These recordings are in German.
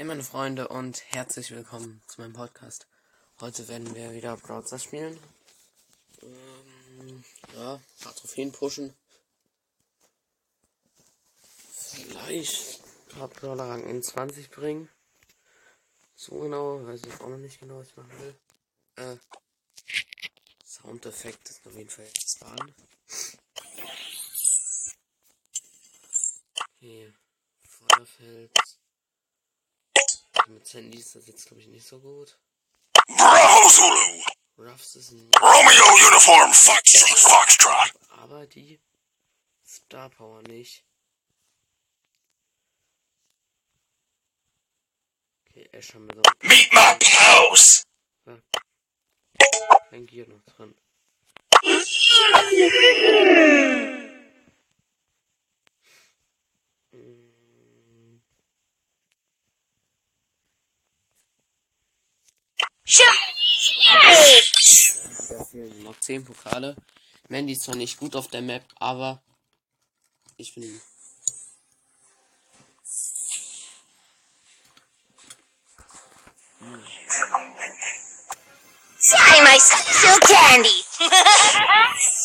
Hey meine Freunde und herzlich willkommen zu meinem Podcast. Heute werden wir wieder Browser spielen. Ähm, ja, ein paar Trophäen pushen. Vielleicht ein paar Brawler Rang in 20 bringen. So genau, weiß ich auch noch nicht genau, was ich machen will. Äh, Soundeffekt ist auf jeden Fall jetzt waren. Okay, Feuerfeld. Mit Sandy ist das jetzt glaube ich nicht so gut. Bravo Zulu! Ruffs ist ein Romeo Uniform Foxtrot Foxtrot! aber die Star Power nicht. Okay, Ash haben wir so Meet my pals! ein Gear noch drin. Noch 10 Pokale. Mandy ist zwar nicht gut auf der Map, aber ich bin Sorry, my still candy.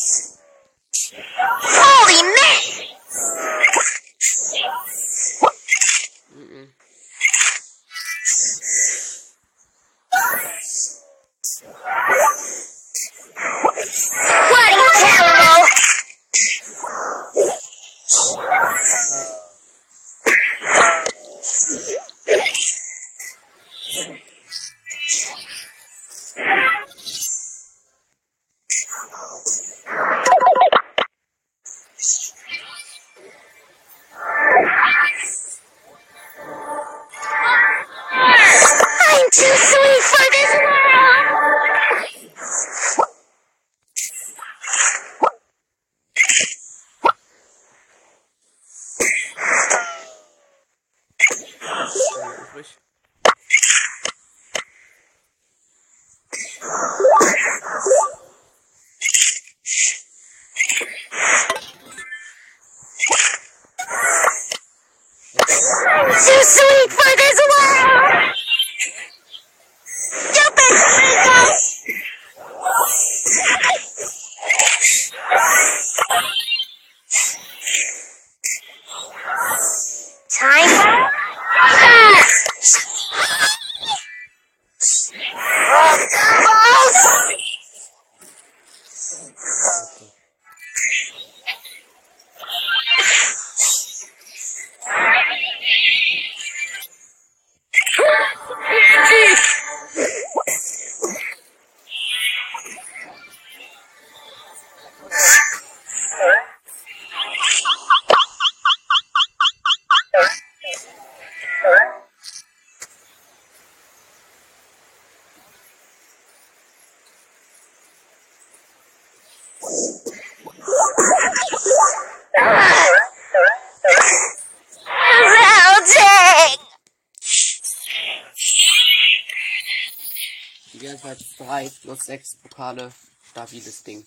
3 plus 6 Pokale. Stabiles Ding.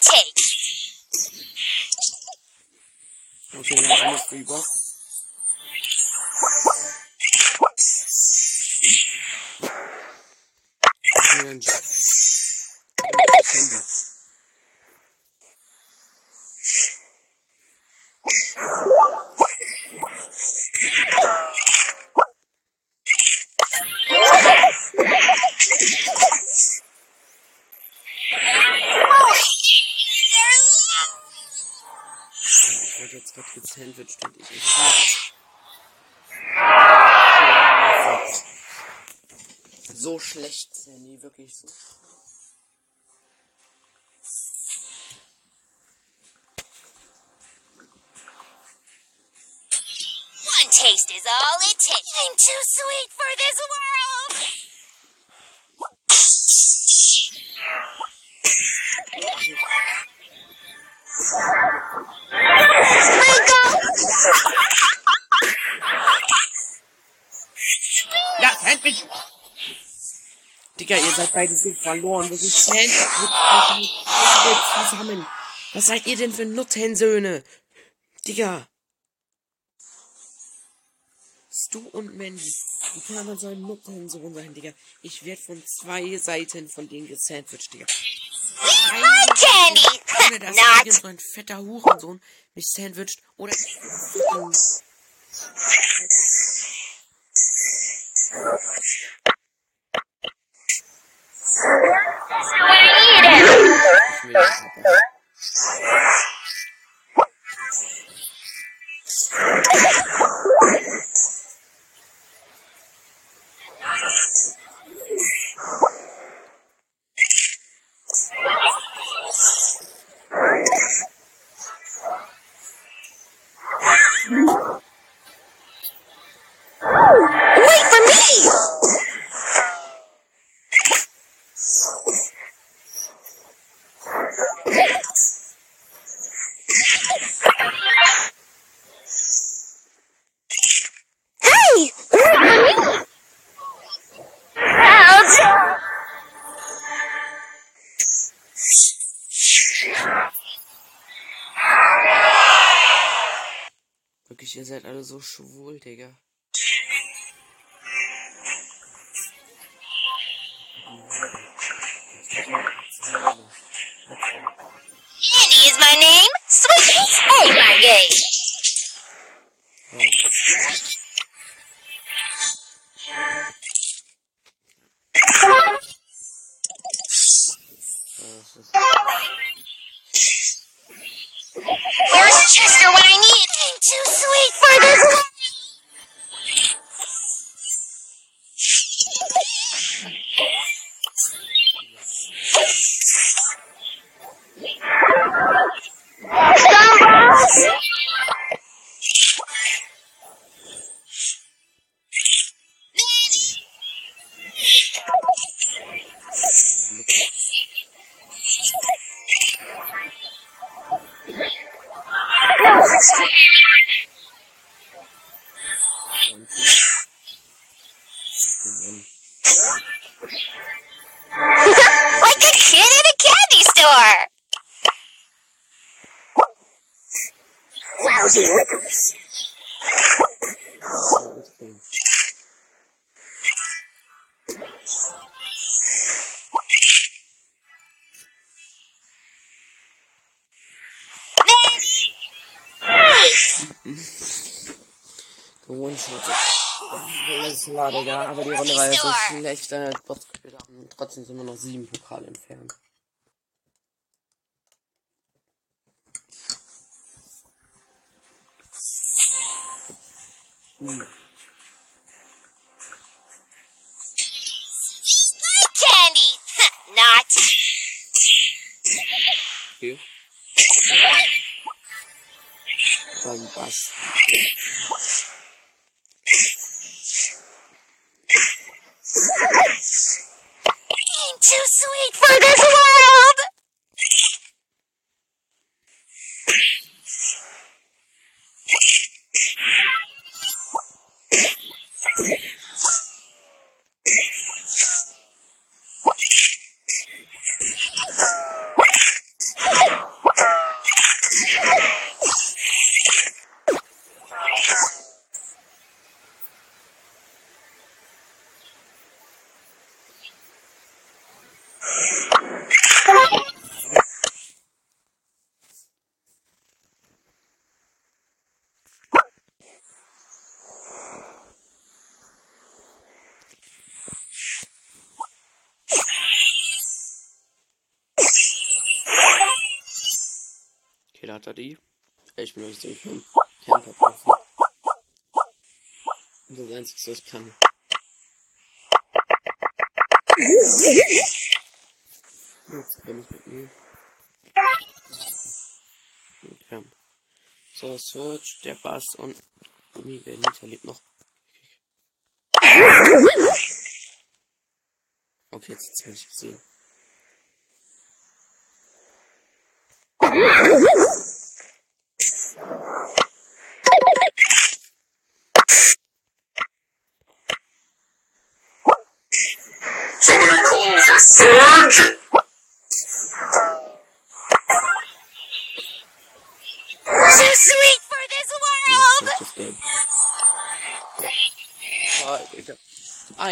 Takes. Okay, haben eine Free Box. Okay, dann- Handy. Nicht. So schlecht, Sandy, wirklich so. One taste is all it takes. I'm too sweet for this world. Rico! Digga, ihr seid beide so verloren. Wirklich Sandwich zusammen. Was seid ihr denn für Nuttensöhne? Digga. Stu und Mandy. Wie kann man so ein Nuttensohn sein, Digga? Ich werd von zwei Seiten von denen gesandwiched, Digga. Hi, Candy! Junge, da ist Not. irgend so ein fetter Hurensohn mich sandwiched oder ich Ich Wirklich, ihr seid alle so schwul, Digga. Digga. Aber die Runde war jetzt so schlecht. Äh, trotzdem sind wir noch sieben Pokale entfernt. Too sweet. For this Er die. Ich bin euch so vom Camper kaufen. Das einzige, was ich kann. Jetzt bin ich mit mir. Okay. So, Search, der Bass und Gummi, wer Nita lebt noch. Okay, jetzt habe ich gesehen.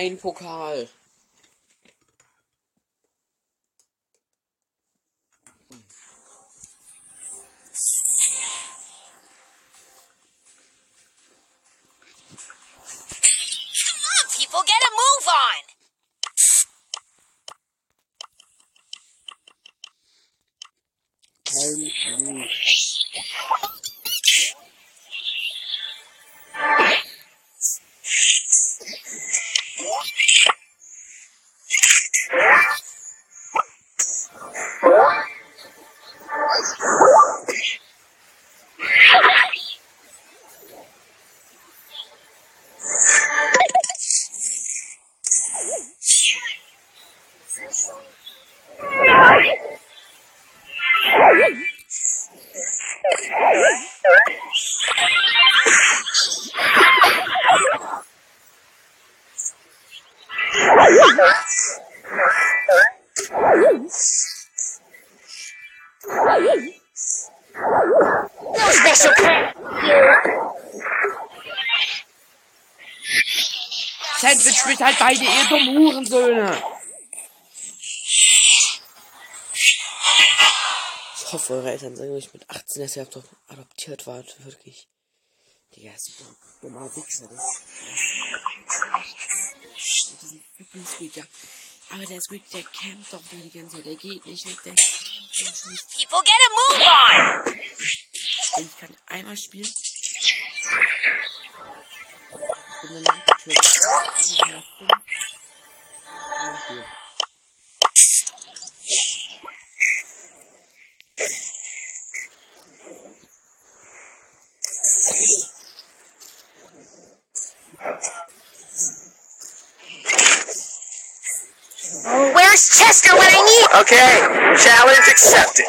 Ein Pokal. Spielt halt beide, ihr dummen Hurensöhne. Ich hoffe, eure Eltern sagen euch mit 18, dass ihr adop- adoptiert wart. Wirklich. Digga, ist dummer Wichser. Das ist ein fucking Squeak, ja. Aber der Squeak, der campt doch die ganze Zeit. Der geht nicht weg. Der. People, get a move on! Ich kann einmal spielen. Und dann Tür. Where's Chester when I need Okay, challenge accepted.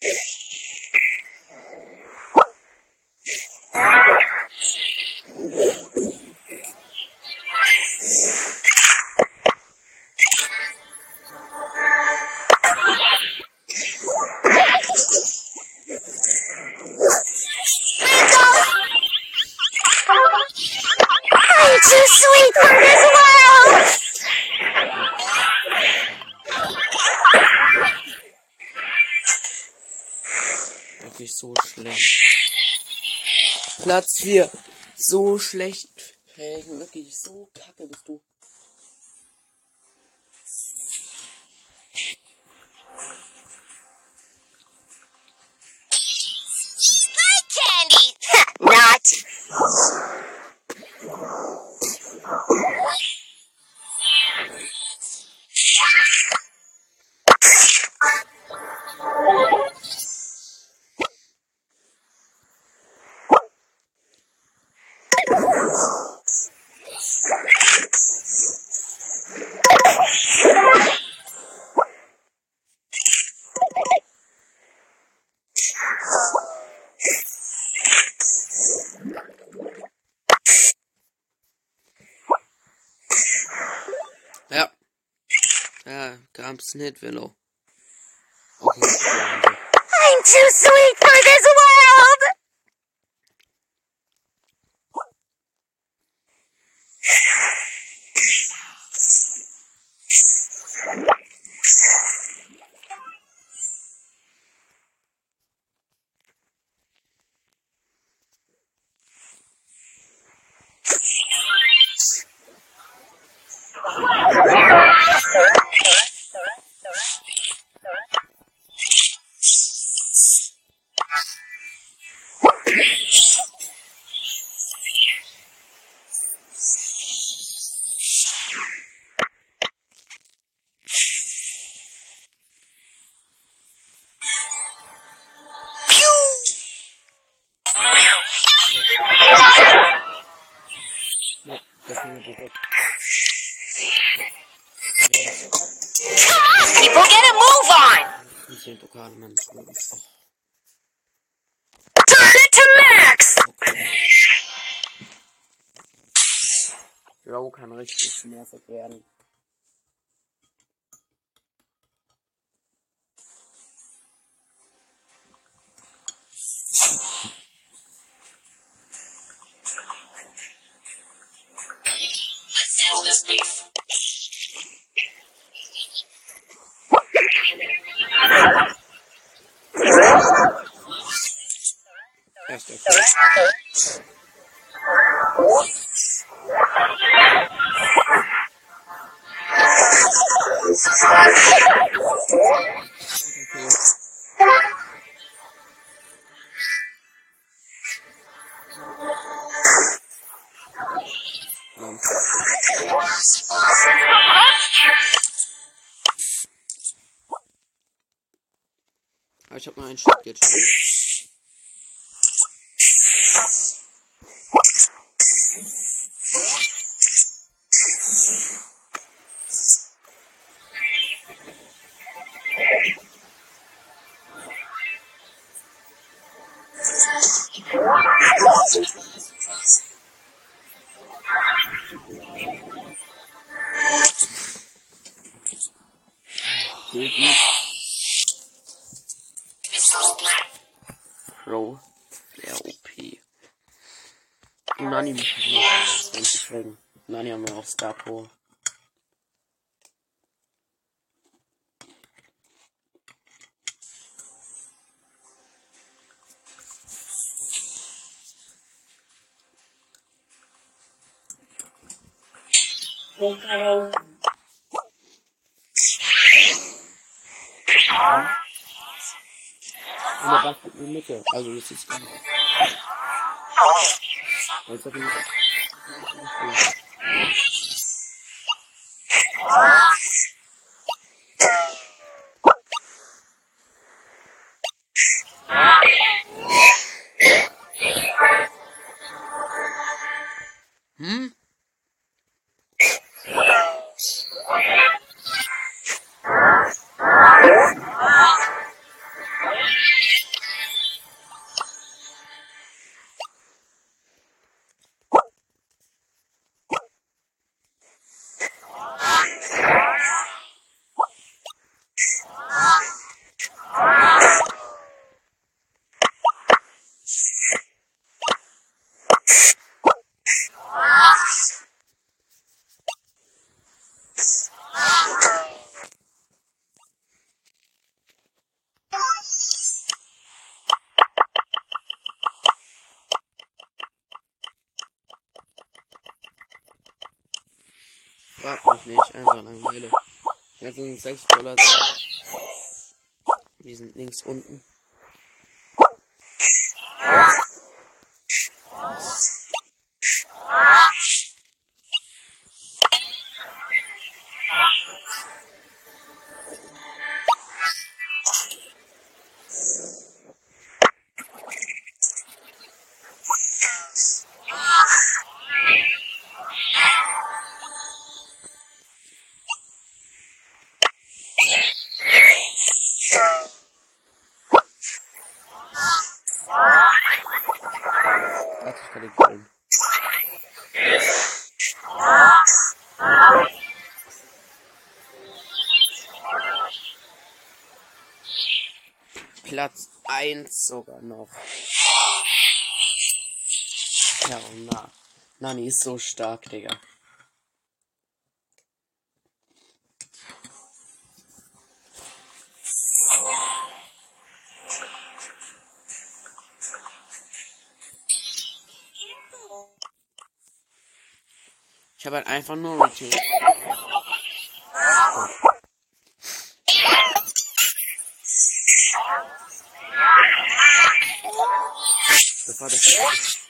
Ich 4. So schlecht. Prägen. Wirklich so gab's nicht, ich hab mal einen Schritt jetzt. Wir auf Star Power. Und der Bass in die Mitte. Also das ist gar nicht. Jetzt hab ich Oh. Frag mich nicht, einfach Langeweile. Jetzt sind sechs Bullets. Die sind links unten. Nani ist so stark, Digga. Ich habe halt einfach nur. Das war das.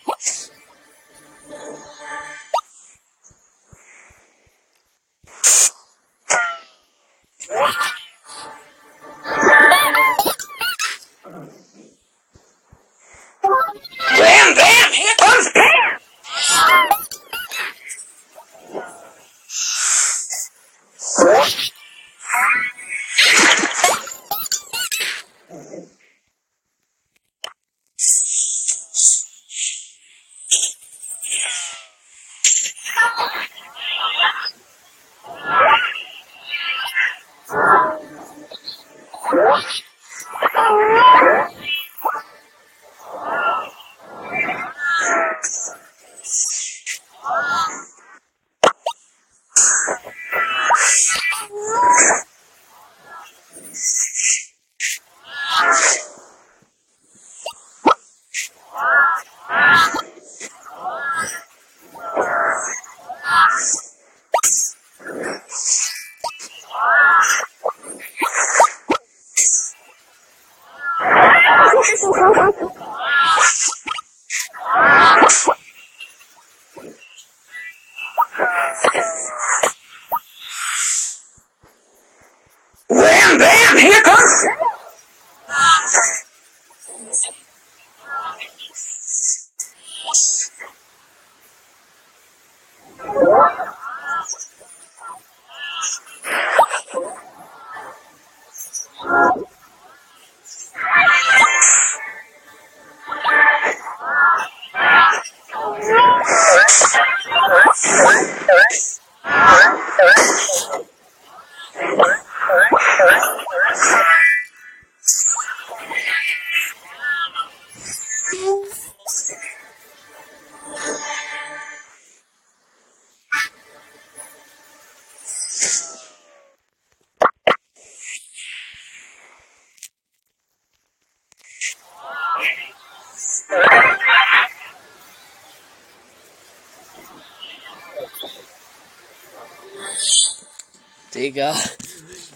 Digga.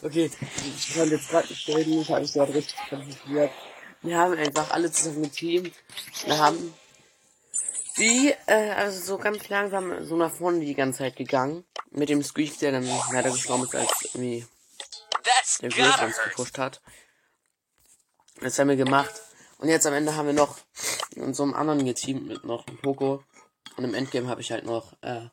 Okay, ich konnte jetzt gerade nicht reden, ich habe mich gerade richtig konzentriert. Wir haben einfach alle zusammen geteamt. Wir haben die, äh, also so ganz langsam so nach vorne die ganze Zeit gegangen. Mit dem Squeak, der dann leider gestorben ist, als irgendwie der Griff uns gepusht hat. Das haben wir gemacht. Und jetzt am Ende haben wir noch in so einem anderen geteamt mit noch einem Poco. Und im Endgame habe ich halt noch, äh,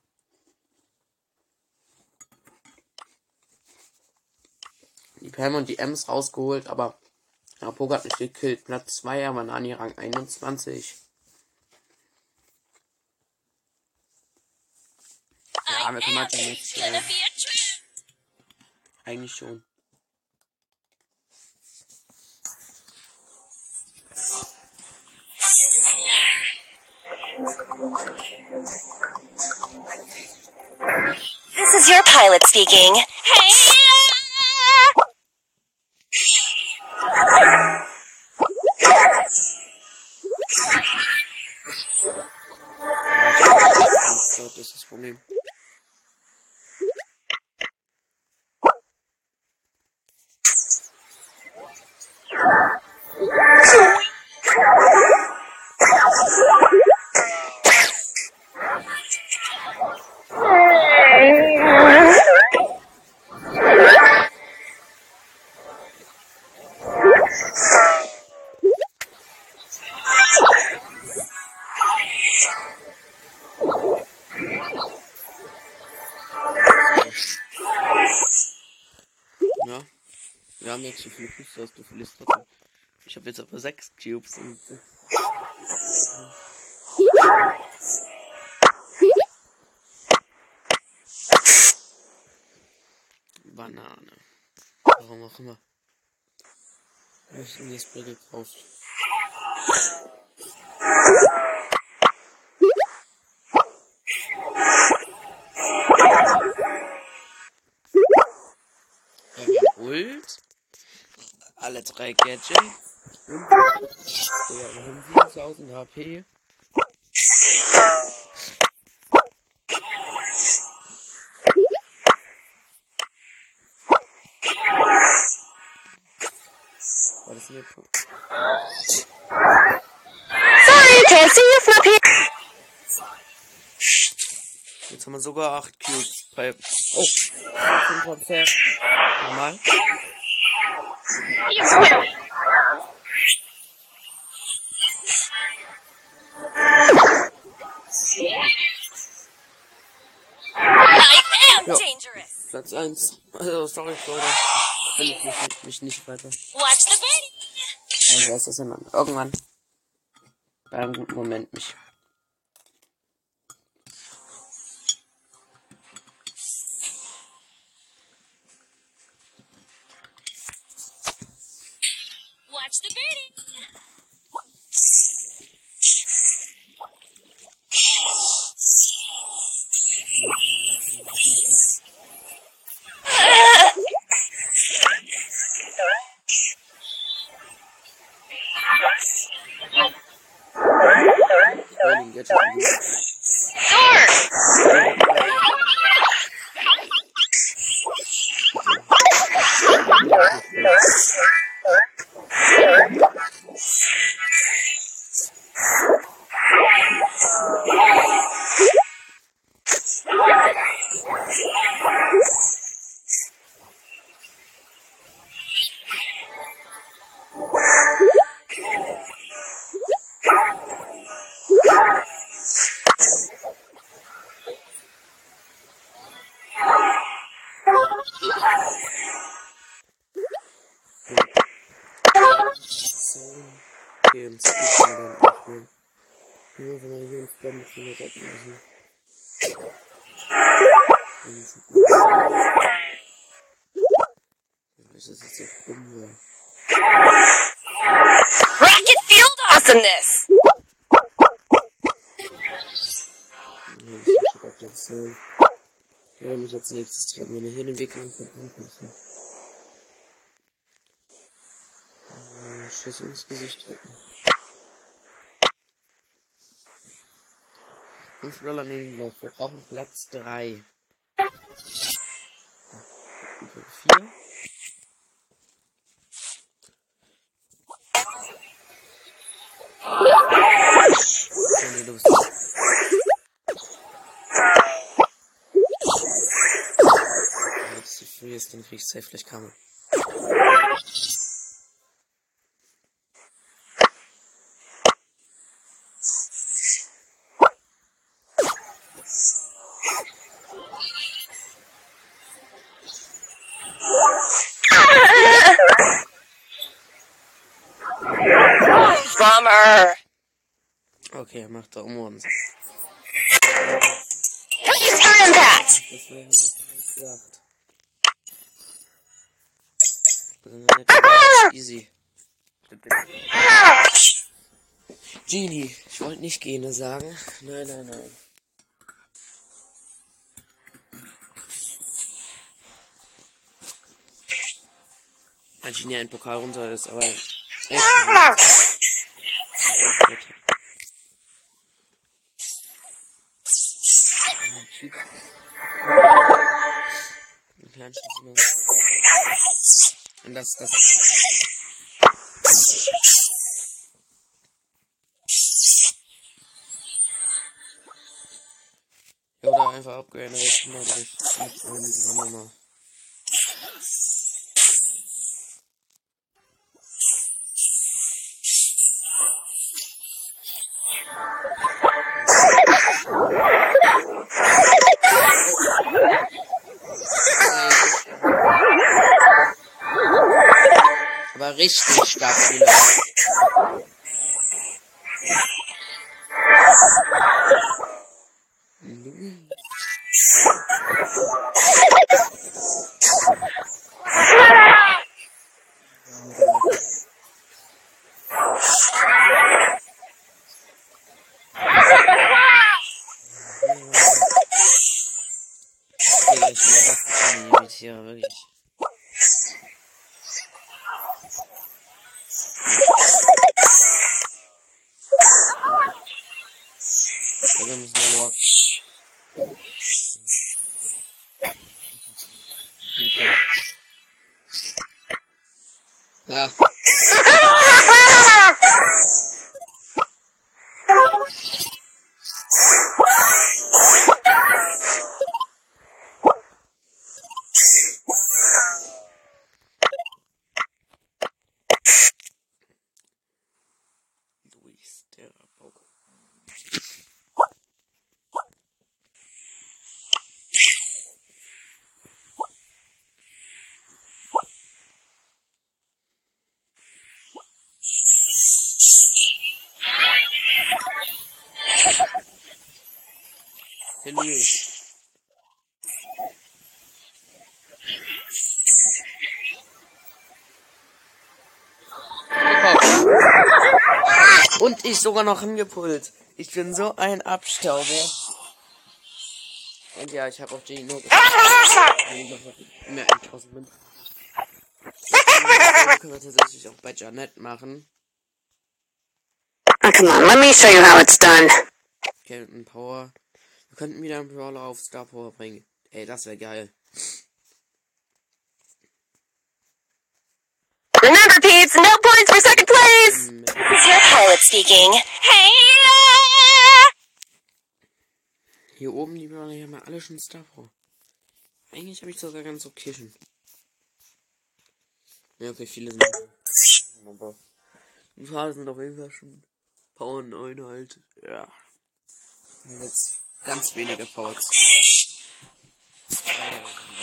die Pam und die Ems rausgeholt, aber ja, Poco hat mich gekillt. Platz 2, aber Nani Rang 21. Ja, wir können halt nichts. Gonna Äh, eigentlich schon. This is your pilot speaking. Hey! So, das Küsse, dass du verlierst trotzdem. Ich habe jetzt aber sechs Cubes und. Banane. Warum auch immer. Wo ist denn das? Wir haben Ult. Alle drei Gadgets. Und ja, wir haben 7000 HP. War das hier? Sorry, up here. Jetzt haben wir sogar 8 Cubes bei. Oh, 15 Konzert. Normal. I am Ja. dangerous. Platz 1. Also, sorry, Leute. Will ich mich, mich nicht weiter. Weiß das immer. Irgendwann. Bei einem guten Moment mich. Burning Gadget. Das ist jetzt echt dumm, Rocket Field Awesomeness! Hab schon auf den Zählen. Ich werde mich als nächstes dran meine Hirnentwicklung verbrauchen. Äh, Schuss ins Gesicht drücken. Fünf Dollar nehmen wir brauchen Platz 3. Vier. Keine Lust. Wenn es dann krieg ich safe gleich Kammer. Bummer! Okay, er macht da um uns. Don't use Impact! Das wäre ja nicht gedacht. Das ist ja nicht easy. Genie, ich wollte nicht Gene sagen. Nein, nein, nein. Weil Genie ein Pokal runter ist, aber. echt. Ein Schuss immer. Und das, das. Einfach abgehört, rechten oder ich mit einem dieser Nummer. Aber richtig stark wieder. Digga, ich bin was für ein Irritierer, wirklich. Digga, müssen wir nur. Ja. Luis, der Rabauke. Hey Luis. Und ich sogar noch hingepult. Ich bin so ein Abstauber. Und ja, ich habe auch Jenny nur mehr 1000 Münzen. Das können wir tatsächlich auch bei Janet machen. Oh, come on, let me show you how it's done. Captain Power. Wir könnten wieder einen Brawler auf Star Power bringen. Ey, das wäre geil. Remember, peeps, no points for second place! It's your pilot speaking. Hey! Hier oben, die haben ja alle schon Star Power. Eigentlich habe ich sogar ganz okay schon. Ja, okay, viele sind. Aber ein paar sind auf jeden Fall schon Power 9 halt. Ja. Jetzt ganz wenige Powers.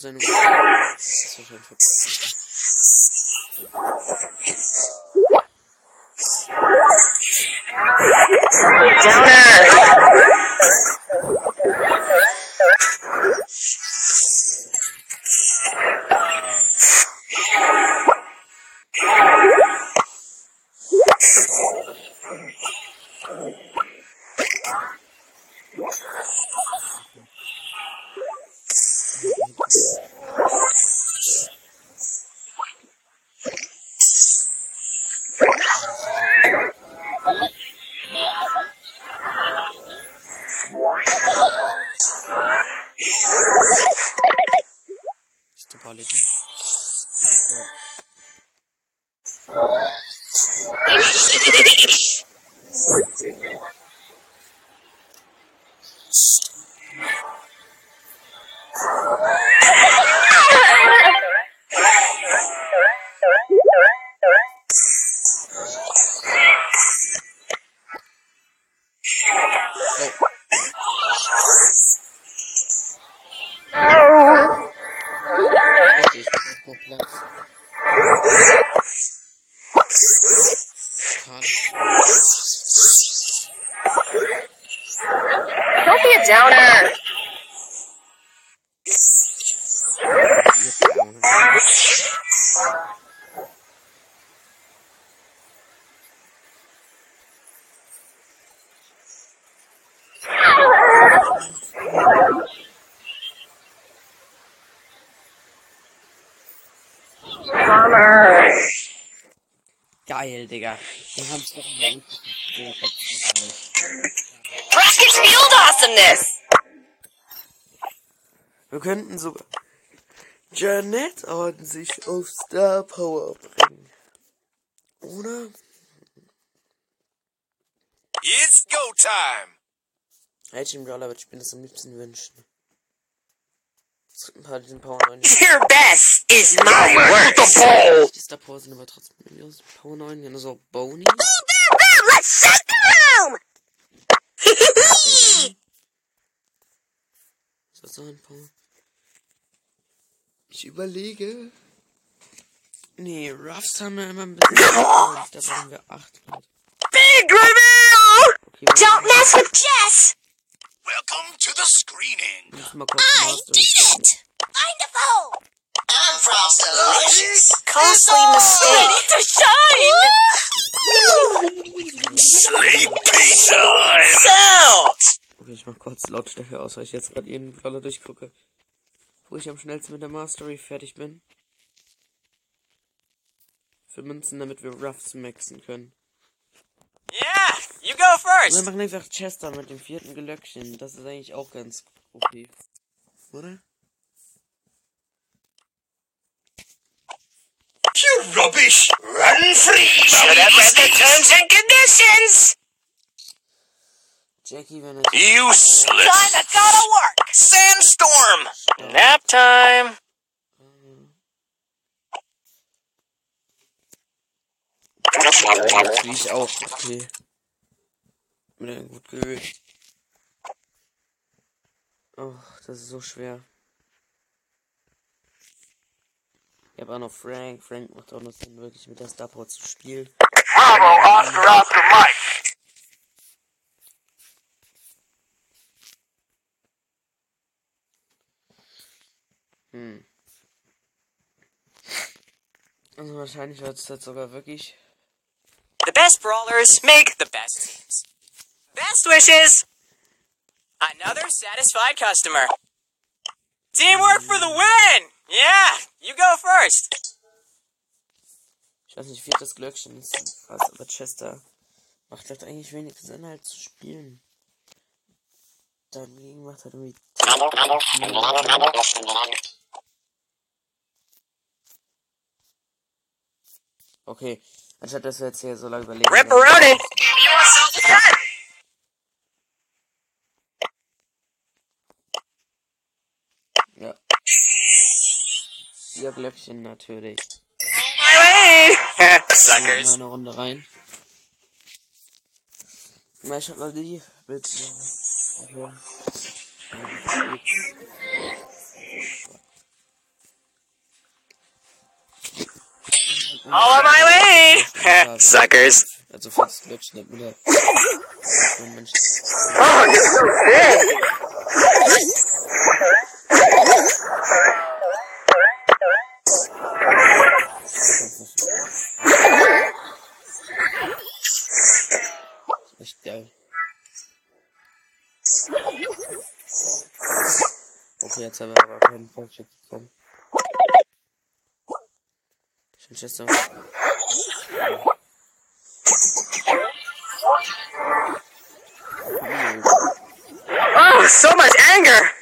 seine. Das ist wahrscheinlich der Ball jetzt? Ja. Okay, ich brauch noch Platz. Schade. Don't be a downer. Jetzt vorne. Geil, Digga. Wir haben's doch mal gut Rocket Field Awesomeness. Wir könnten sogar Janet an sich auf Star Power bringen. Oder? It's go time. Welchen Brawler würde ich mir das am liebsten wünschen? Es gibt ein paar, die sind Power 9. Your best is my worst. Die Star Power sind aber trotzdem aus Power 9. Ja, nur so Bony. Let's shut the room. Ist das so ein Power? Ich überlege. Nee, Ruffs haben wir immer ein bisschen. Da brauchen wir 8 Leute. Big reveal. Okay, Don't mess with Jess. Welcome to the screening. kurz Master it. Find a foe. I'm Frostalicious. Costly mistake. to shine. Sleepy time. Sounds. Okay, ich mach kurz Lautstärke aus, weil ich jetzt gerade jeden Brawler durchgucke. Wo ich am schnellsten mit der Mastery fertig bin. Für Münzen, damit wir Ruffs maxen können. Yeah, you go Und first. wir machen einfach Chester mit dem vierten Glöckchen. Das ist eigentlich auch ganz okay. Oder? You rubbish. Run free. Should have read the terms and conditions. Jackie, wenn er. Useless. Kinda gotta work. Sandstorm. Nap time. Das will ich auch. Okay. Bin ja gut gewöhnt. Oh, das ist so schwer. Ich habe auch noch Frank. Frank macht auch noch Sinn, wirklich mit der Star Power zu spielen. Bravo. Hm. Also wahrscheinlich wird es jetzt sogar wirklich. The best brawlers make the best teams. Best wishes. Another satisfied customer. Teamwork for the win. Yeah, you go first. Ich weiß nicht, viertes Glöckchen ist aber Chester macht eigentlich wenig Sinn halt zu spielen. Dagegen macht halt irgendwie. Okay, Anstatt dass wir jetzt hier so lange überlegen. Rip around it! Give yourself a gun! Ja. Ihr Glöckchen natürlich. Suckers. Mal eine Runde rein. Mal ich hab mal die Bitte. Also, All on my way! Suckers. Also falls Glitch nennt man das. Wenn Oh, you're so big. Echt geil. Okay, jetzt haben wir aber keinen Fortschritt bekommen. Manchester. Oh, so much anger!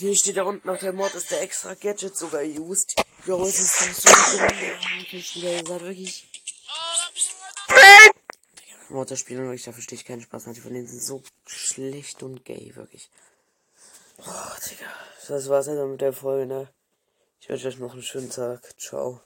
Ja, hier steht da unten noch, der Mod ist der extra Gadget sogar used. Ja, es ist doch so dumm. Wirklich, wieder gesagt, wirklich. Mod spielen wirklich, da verstehe ich keinen Spaß. Manche von denen sind so schlecht und gay, wirklich. Oh, Digga. Das war's also mit der Folge, ne? Ich wünsche euch noch einen schönen Tag. Ciao.